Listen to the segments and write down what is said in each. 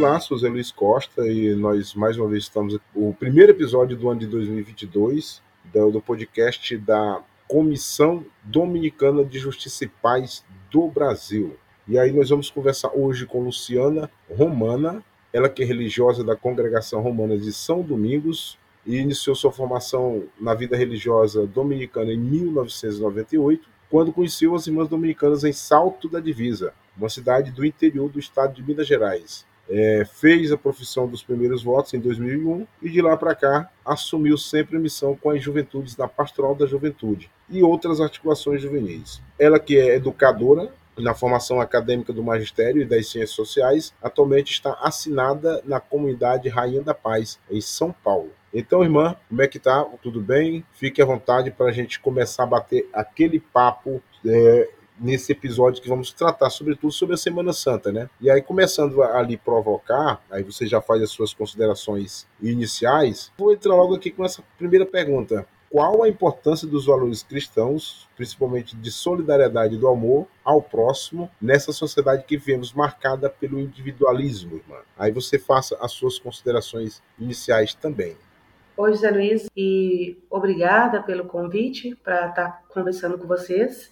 Olá, sou Zé Luiz Costa e nós mais uma vez estamos. O primeiro episódio do ano de 2022 do, do podcast da Comissão Dominicana de Justiça e Paz do Brasil. E aí nós vamos conversar hoje com Luciana Romana, ela que é religiosa da Congregação Romana de São Domingos e iniciou sua formação na vida religiosa dominicana em 1998, quando conheceu as irmãs dominicanas em Salto da Divisa, uma cidade do interior do estado de Minas Gerais. É, fez a profissão dos primeiros votos em 2001 e de lá para cá assumiu sempre missão com as juventudes na Pastoral da Juventude e outras articulações juvenis. Ela que é educadora na formação acadêmica do magistério e das ciências sociais, atualmente está assinada na comunidade Rainha da Paz, em São Paulo. Então, irmã, como é que tá? Tudo bem? Fique à vontade para a gente começar a bater aquele papo é, nesse episódio que vamos tratar, sobretudo, sobre a Semana Santa, né? E aí, começando a lhe provocar, aí você já faz as suas considerações iniciais, vou entrar logo aqui com essa primeira pergunta. Qual a importância dos valores cristãos, principalmente de solidariedade e do amor ao próximo, nessa sociedade que vivemos marcada pelo individualismo, irmã? Aí você faça as suas considerações iniciais também. Oi, José Luiz, e obrigada pelo convite para estar conversando com vocês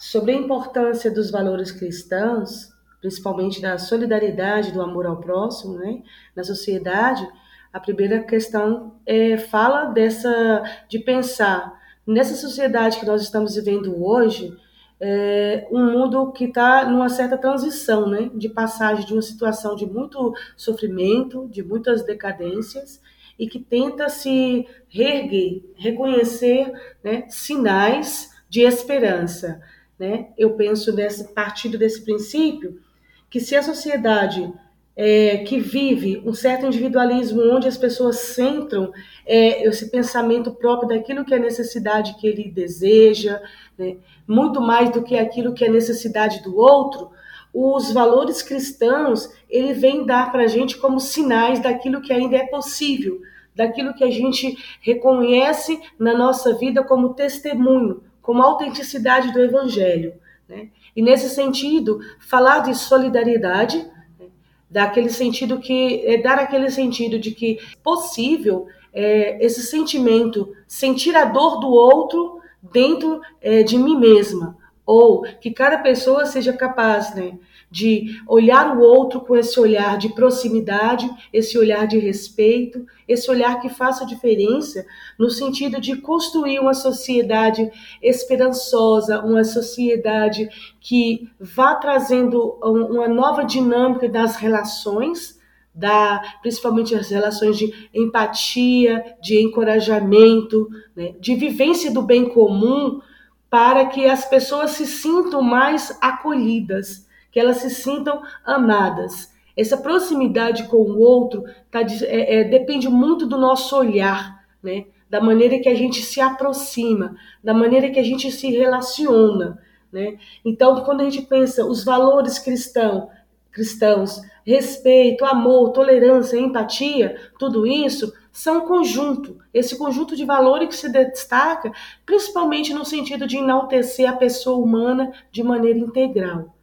sobre a importância dos valores cristãos, principalmente da solidariedade, do amor ao próximo, né, na sociedade. A primeira questão é, fala dessa de pensar nessa sociedade que nós estamos vivendo hoje, é, um mundo que está numa certa transição, né, de passagem de uma situação de muito sofrimento, de muitas decadências, e que tenta se reerguer, reconhecer né, sinais de esperança. Né? Eu penso nesse partido desse princípio que se a sociedade é, que vive um certo individualismo onde as pessoas centram é, esse pensamento próprio daquilo que é necessidade que ele deseja, né? muito mais do que aquilo que é necessidade do outro, os valores cristãos ele vem dar para a gente como sinais daquilo que ainda é possível, daquilo que a gente reconhece na nossa vida como testemunho, como autenticidade do Evangelho. Né? E nesse sentido, falar de solidariedade, né? daquele sentido que é dar aquele sentido de que possível é, esse sentimento, sentir a dor do outro dentro é, de mim mesma, ou que cada pessoa seja capaz, né, de olhar o outro com esse olhar de proximidade, esse olhar de respeito, esse olhar que faça diferença no sentido de construir uma sociedade esperançosa, uma sociedade que vá trazendo uma nova dinâmica das relações, da, principalmente as relações de empatia, de encorajamento, né, de vivência do bem comum, para que as pessoas se sintam mais acolhidas que elas se sintam amadas. Essa proximidade com o outro tá, é, é, depende muito do nosso olhar, né? da maneira que a gente se aproxima, da maneira que a gente se relaciona. Né? Então, quando a gente pensa os valores cristão, cristãos, respeito, amor, tolerância, empatia, tudo isso são um conjunto, esse conjunto de valores que se destaca principalmente no sentido de enaltecer a pessoa humana de maneira integral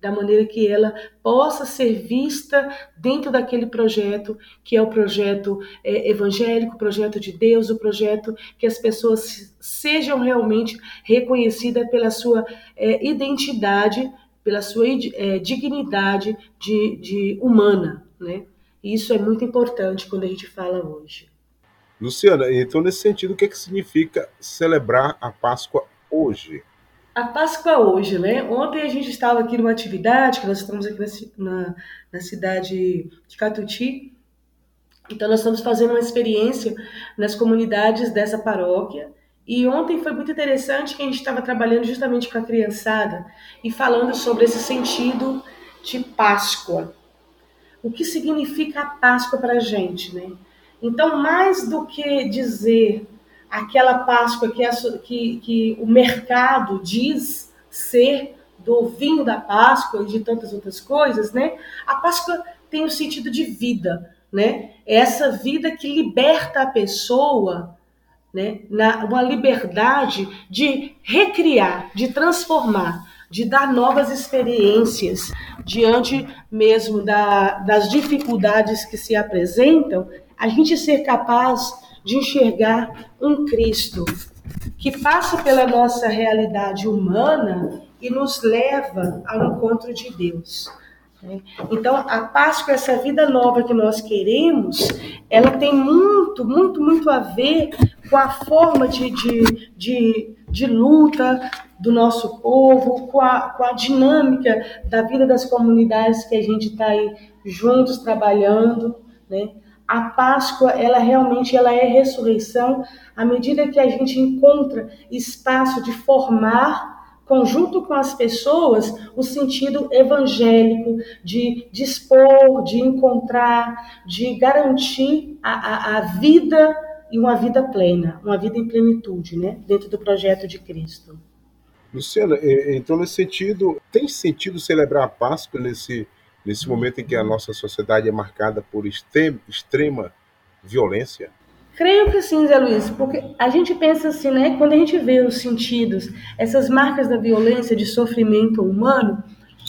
da maneira que ela possa ser vista dentro daquele projeto, que é o projeto é, evangélico, o projeto de Deus, o projeto que as pessoas sejam realmente reconhecidas pela sua é, identidade, pela sua é, dignidade de, de humana. Né? Isso é muito importante quando a gente fala hoje. Luciana, então nesse sentido, o que, é que significa celebrar a Páscoa hoje? A Páscoa hoje, né? Ontem a gente estava aqui numa atividade, que nós estamos aqui na, na, cidade de Catuti, então nós estamos fazendo uma experiência nas comunidades dessa paróquia, e ontem foi muito interessante que a gente estava trabalhando justamente com a criançada e falando sobre esse sentido de Páscoa. O que significa a Páscoa para a gente, né? Então, mais do que dizer aquela Páscoa que, a, que, que o mercado diz ser do vinho da Páscoa e de tantas outras coisas, né? A Páscoa tem o um sentido de vida, né? É essa vida que liberta a pessoa, né? Na, uma liberdade de recriar, de transformar de dar novas experiências diante mesmo da, das dificuldades que se apresentam, a gente ser capaz de enxergar um Cristo que passa pela nossa realidade humana e nos leva ao encontro de Deus. Né? Então, a Páscoa, essa vida nova que nós queremos, ela tem muito, muito, muito a ver com a forma de, de, de, de luta do nosso povo, com a, com a dinâmica da vida das comunidades que a gente está aí juntos trabalhando, né? A Páscoa, ela realmente ela é ressurreição à medida que a gente encontra espaço de formar conjunto com as pessoas, o sentido evangélico de dispor, de encontrar, de garantir a, a, a vida e uma vida plena, uma vida em plenitude, né, dentro do projeto de Cristo. Luciana, então nesse sentido, tem sentido celebrar a Páscoa nesse, nesse momento em que a nossa sociedade é marcada por extrema, violência? Creio que sim, Zé Luiz, porque a gente pensa assim, né? Quando a gente vê os sentidos, essas marcas da violência, de sofrimento humano,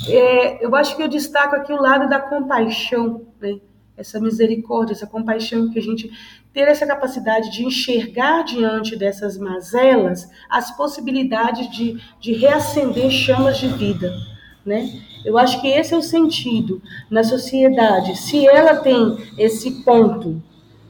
é, eu acho que eu destaco aqui o lado da compaixão, né? Essa misericórdia, essa compaixão que a gente ter essa capacidade de enxergar diante dessas mazelas as possibilidades de, de reacender chamas de vida, né? Eu acho que esse é o sentido na sociedade. Se ela tem esse ponto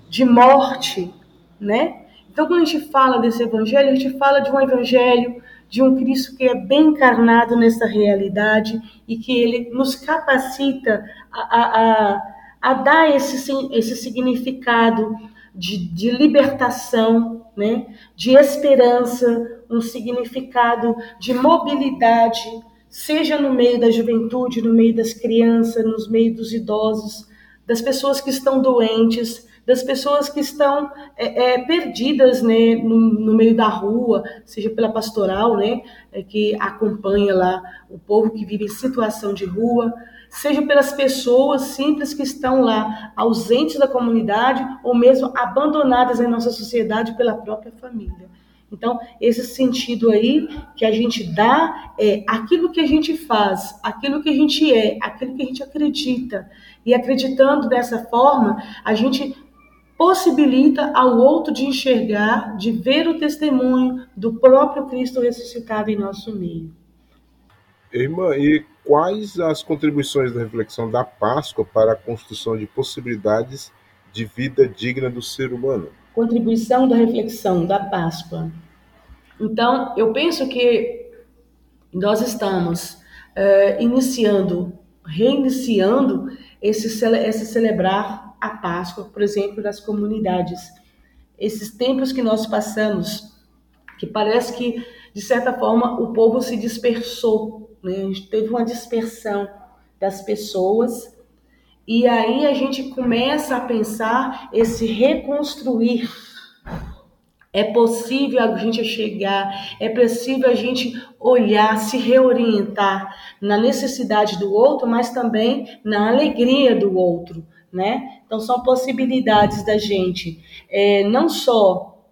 de morte, né? Então, quando a gente fala desse evangelho, a gente fala de um evangelho de um Cristo que é bem encarnado nessa realidade e que ele nos capacita a, a, a, dar esse, esse significado de, de libertação, né? de esperança, um significado de mobilidade, seja no meio da juventude, no meio das crianças, nos meio dos idosos, das pessoas que estão doentes, das pessoas que estão é, é, perdidas né, no, no, meio da rua, seja pela pastoral, né, é, que acompanha lá o povo que vive em situação de rua, seja pelas pessoas simples que estão lá ausentes da comunidade ou mesmo abandonadas em nossa sociedade pela própria família. Então, esse sentido aí que a gente dá é aquilo que a gente faz, aquilo que a gente é, aquilo que a gente acredita. E acreditando dessa forma, a gente possibilita ao outro de enxergar, de ver o testemunho do próprio Cristo ressuscitado em nosso meio. Irmã, e quais as contribuições da reflexão da Páscoa para a construção de possibilidades de vida digna do ser humano? Contribuição da reflexão da Páscoa. Então, eu penso que nós estamos uh, iniciando, reiniciando esse, esse celebrar a Páscoa, por exemplo, das comunidades. Esses tempos que nós passamos, que parece que, de certa forma, o povo se dispersou, né? a gente teve uma dispersão das pessoas, e aí a gente começa a pensar esse reconstruir. É possível a gente chegar, é possível a gente olhar, se reorientar na necessidade do outro, mas também na alegria do outro né? Então são possibilidades da gente é, não só,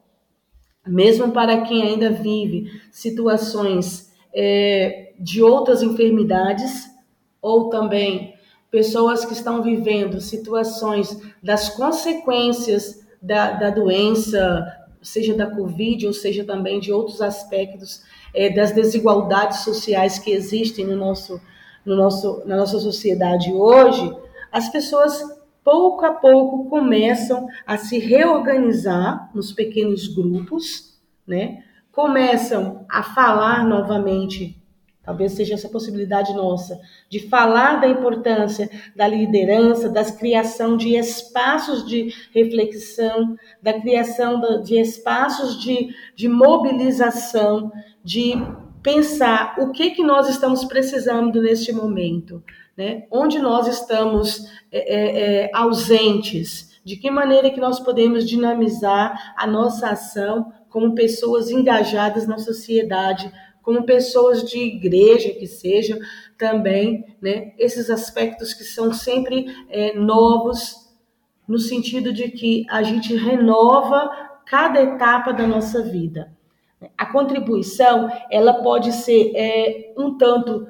mesmo para quem ainda vive situações é, de outras enfermidades, ou também pessoas que estão vivendo situações das consequências da, da doença, seja da Covid ou seja também de outros aspectos é, das desigualdades sociais que existem no nosso, no nosso, na nossa sociedade hoje, as pessoas pouco a pouco começam a se reorganizar nos pequenos grupos, né? Começam a falar novamente, talvez seja essa possibilidade nossa, de falar da importância da liderança, da criação de espaços de reflexão, da criação de espaços de, de mobilização, de pensar o que, que nós estamos precisando neste momento né? onde nós estamos é, é, é, ausentes, de que maneira que nós podemos dinamizar a nossa ação como pessoas engajadas na sociedade, como pessoas de igreja que sejam também, né? esses aspectos que são sempre é, novos, no sentido de que a gente renova cada etapa da nossa vida. A contribuição, ela pode ser é, um tanto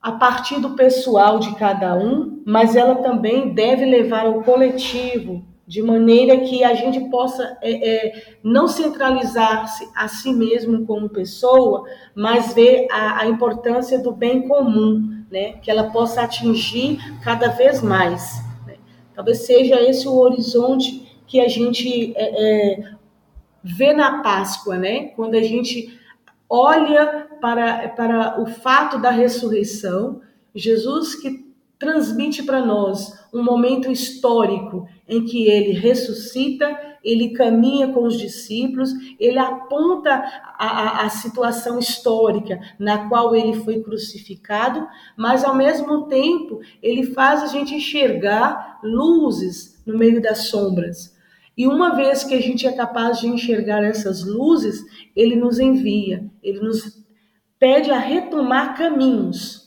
a partir do pessoal de cada um, mas ela também deve levar ao coletivo, de maneira que a gente possa é, é, não centralizar-se a si mesmo como pessoa, mas ver a, a, importância do bem comum, né? que ela possa atingir cada vez mais. Né? Talvez seja esse o horizonte que a gente é, é vê na Páscoa, né? quando a gente olha para, para o fato da ressurreição, Jesus que transmite para nós um momento histórico em que ele ressuscita, ele caminha com os discípulos, ele aponta a, a, a, situação histórica na qual ele foi crucificado, mas ao mesmo tempo ele faz a gente enxergar luzes no meio das sombras. E uma vez que a gente é capaz de enxergar essas luzes, ele nos envia, ele nos pede a retomar caminhos?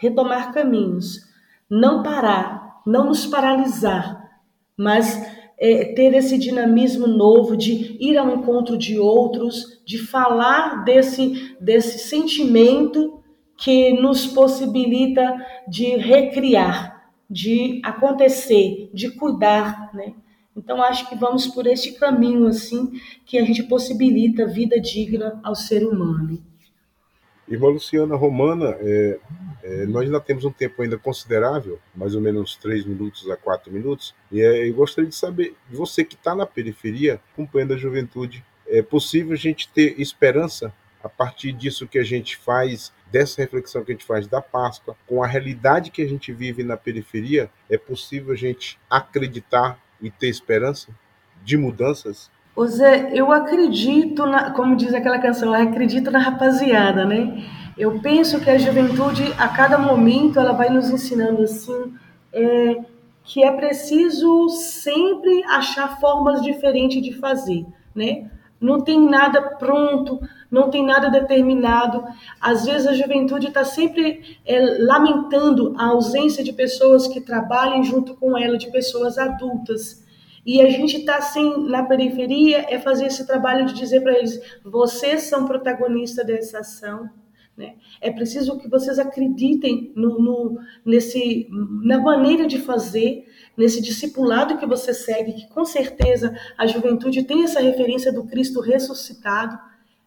Retomar caminhos, não parar, não nos paralisar, mas é, ter esse dinamismo novo de ir ao encontro de outros, de falar desse, desse sentimento que nos possibilita de recriar, de acontecer, de cuidar, né? Então, acho que vamos por este caminho, assim, que a gente possibilita vida digna ao ser humano. Irmã Luciana Romana, é, é, nós ainda temos um tempo ainda considerável, mais ou menos três minutos a quatro minutos, e é, eu gostaria de saber, você que está na periferia, acompanhando a juventude, é possível a gente ter esperança a partir disso que a gente faz, dessa reflexão que a gente faz da Páscoa, com a realidade que a gente vive na periferia, é possível a gente acreditar e ter esperança de mudanças? Ô Zé, eu acredito, na, como diz aquela canção, eu acredito na rapaziada, né? Eu penso que a juventude, a cada momento, ela vai nos ensinando assim, é, que é preciso sempre achar formas diferentes de fazer, né? Não tem nada pronto, não tem nada determinado. Às vezes a juventude está sempre é, lamentando a ausência de pessoas que trabalhem junto com ela, de pessoas adultas. E a gente está assim na periferia é fazer esse trabalho de dizer para eles: vocês são protagonistas dessa ação. Né? É preciso que vocês acreditem no, no, nesse, na maneira de fazer, nesse discipulado que você segue, que com certeza a juventude tem essa referência do Cristo ressuscitado,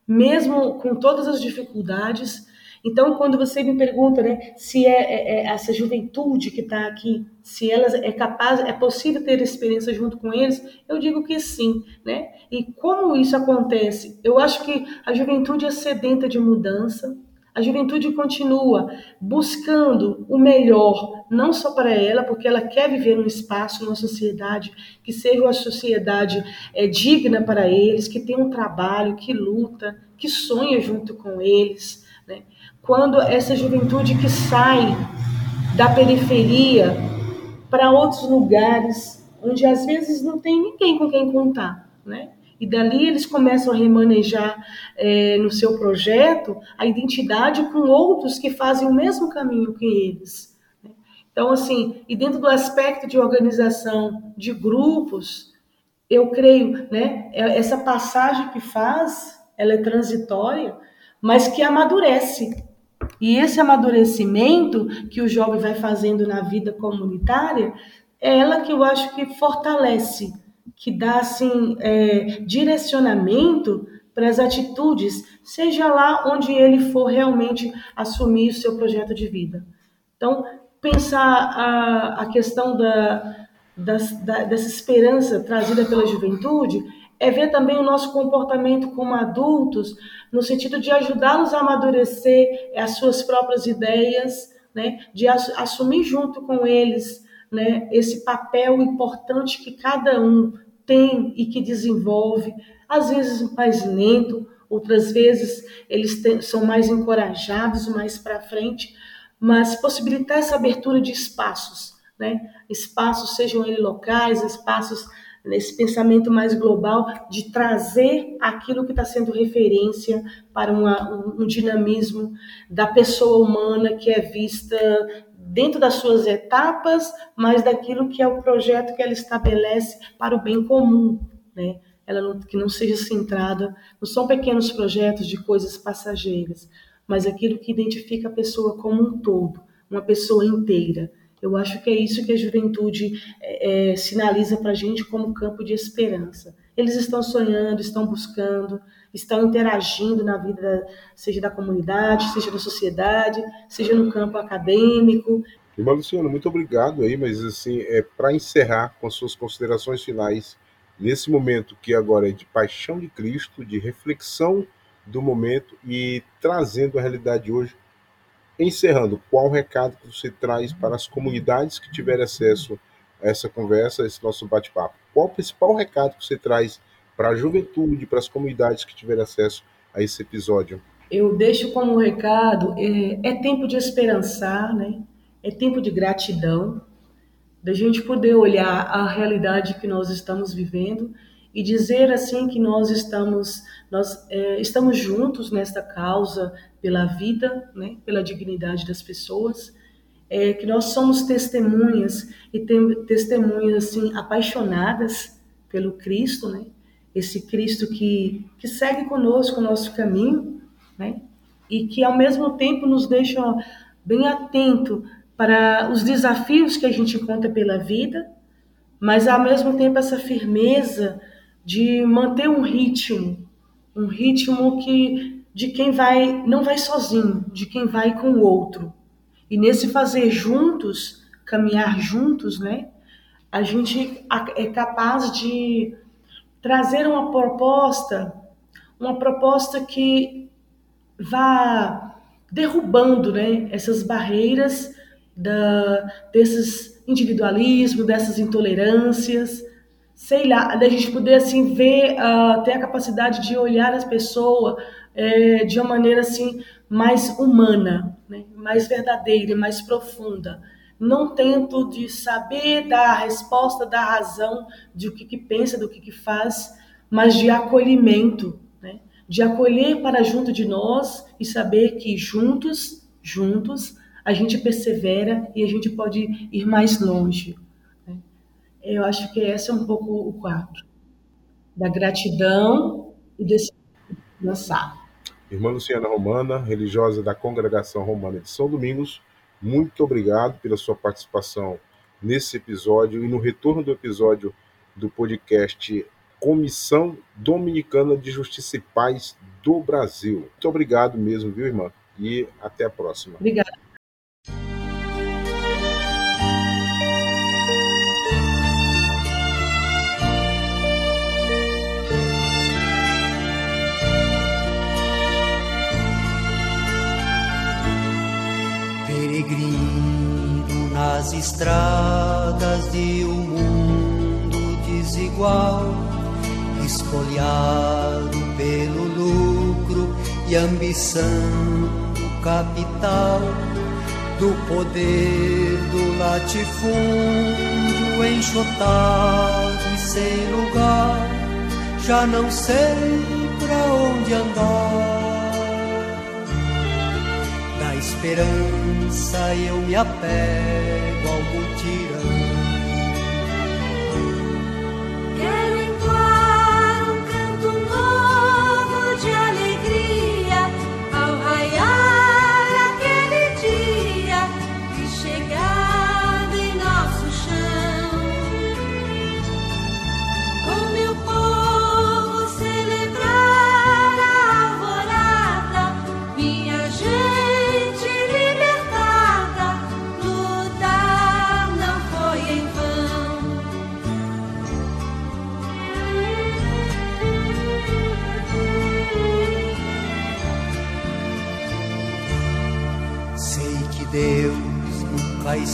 mesmo com todas as dificuldades. Então, quando você me pergunta, né, se é, é, é essa juventude que está aqui, se ela é capaz, é possível ter experiência junto com eles, eu digo que sim, né? E como isso acontece? Eu acho que a juventude é sedenta de mudança, a juventude continua buscando o melhor, não só para ela, porque ela quer viver num espaço, numa sociedade que seja uma sociedade é, digna para eles, que tem um trabalho, que luta, que sonha junto com eles. Né? Quando essa juventude que sai da periferia para outros lugares, onde às vezes não tem ninguém com quem contar, né? E dali eles começam a remanejar é, no seu projeto a identidade com outros que fazem o mesmo caminho que eles. Né? Então, assim, e dentro do aspecto de organização de grupos, eu creio, né, é, essa passagem que faz, ela é transitória, mas que amadurece. E esse amadurecimento que o jovem vai fazendo na vida comunitária, é ela que eu acho que fortalece que dá assim é, direcionamento para as atitudes, seja lá onde ele for realmente assumir o seu projeto de vida. Então, pensar a, a questão da, da, da, dessa esperança trazida pela juventude é ver também o nosso comportamento como adultos, no sentido de ajudá-los a amadurecer as suas próprias ideias, né, de assumir junto com eles né, esse papel importante que cada um tem e que desenvolve, às vezes mais lento, outras vezes eles são mais encorajados, mais para frente, mas possibilitar essa abertura de espaços, né? Espaços, sejam eles locais, espaços nesse pensamento mais global de trazer aquilo que está sendo referência para uma, um, um dinamismo da pessoa humana que é vista dentro das suas etapas, mas daquilo que é o projeto que ela estabelece para o bem comum, né? ela não, que não seja centrada, não são pequenos projetos de coisas passageiras, mas aquilo que identifica a pessoa como um todo, uma pessoa inteira. Eu acho que é isso que a juventude é, é sinaliza para a gente como campo de esperança. Eles estão sonhando, estão buscando, estão interagindo na vida, seja da comunidade, seja da sociedade, seja no campo acadêmico. Irmã Luciana, muito obrigado aí, mas assim, é para encerrar com suas considerações finais, nesse momento que agora é de paixão de Cristo, de reflexão do momento e trazendo a realidade hoje, encerrando, qual o recado que você traz para as comunidades que tiverem acesso a essa conversa, a esse nosso bate-papo? Qual o principal recado que você traz para a juventude, para as comunidades que tiverem acesso a esse episódio? Eu deixo como recado: é, é tempo de esperançar, né? é tempo de gratidão, da gente poder olhar a realidade que nós estamos vivendo e dizer assim que nós estamos nós é, estamos juntos nesta causa pela vida, né, pela dignidade das pessoas, é, que nós somos testemunhas e tem, testemunhas assim apaixonadas pelo Cristo, né? Esse Cristo que que segue conosco o nosso caminho, né? E que ao mesmo tempo nos deixa bem atento para os desafios que a gente encontra pela vida, mas ao mesmo tempo essa firmeza de manter um ritmo, um ritmo que de quem vai não vai sozinho, de quem vai com o outro. E nesse fazer juntos, caminhar juntos, né? A gente é capaz de trazer uma proposta, uma proposta que vá derrubando, né, essas barreiras da, desses individualismos, dessas intolerâncias, sei lá, da gente poder assim ver, uh, ter a capacidade de olhar as pessoas é, de uma maneira assim mais humana, né? mais verdadeira, mais profunda. Não tento de saber da resposta, da razão de o que, que pensa, do que, que faz, mas de acolhimento, né? de acolher para junto de nós e saber que juntos, juntos, a gente persevera e a gente pode ir mais longe. Eu acho que esse é um pouco o quadro da gratidão e desse lançar. Irmã Luciana Romana, religiosa da Congregação Romana de São Domingos, muito obrigado pela sua participação nesse episódio e no retorno do episódio do podcast Comissão Dominicana de Justiça e Paz do Brasil. Muito obrigado mesmo, viu, irmã? E até a próxima. Obrigada. Estradas de um mundo desigual, espoliado pelo lucro e ambição do capital, do poder do latifúndio enxotado e sem lugar, já não sei pra onde andar esperança eu me apego ao mutirão.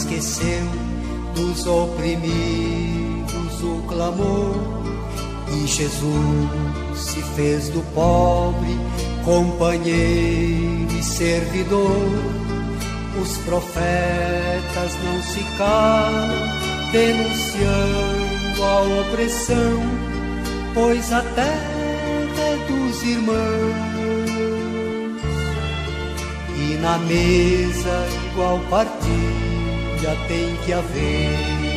Esqueceu dos oprimidos o clamor. E Jesus se fez do pobre companheiro e servidor. Os profetas não se calam, denunciando a opressão, pois a terra é dos irmãos. E na mesa igual partido já tem que haver.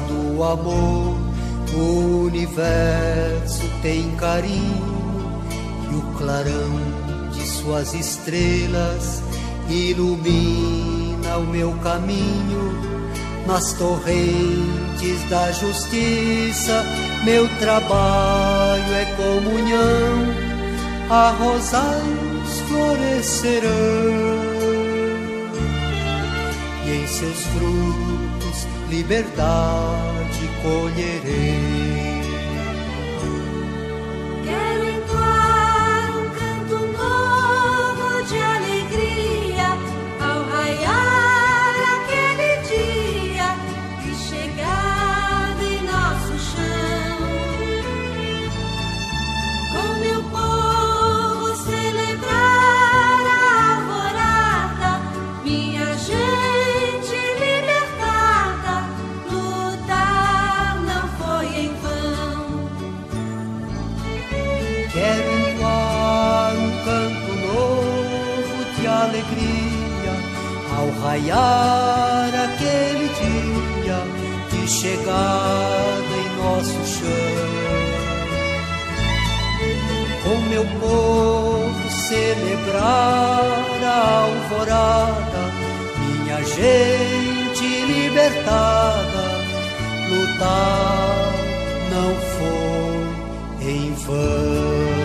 Do amor, o universo tem carinho e o clarão de suas estrelas ilumina o meu caminho nas torrentes da justiça. Meu trabalho é comunhão, a rosais florescerão e em seus frutos liberdade colherei. Raiar aquele dia de chegada em nosso chão. Com meu povo celebrar a alvorada, minha gente libertada, lutar não foi em vão.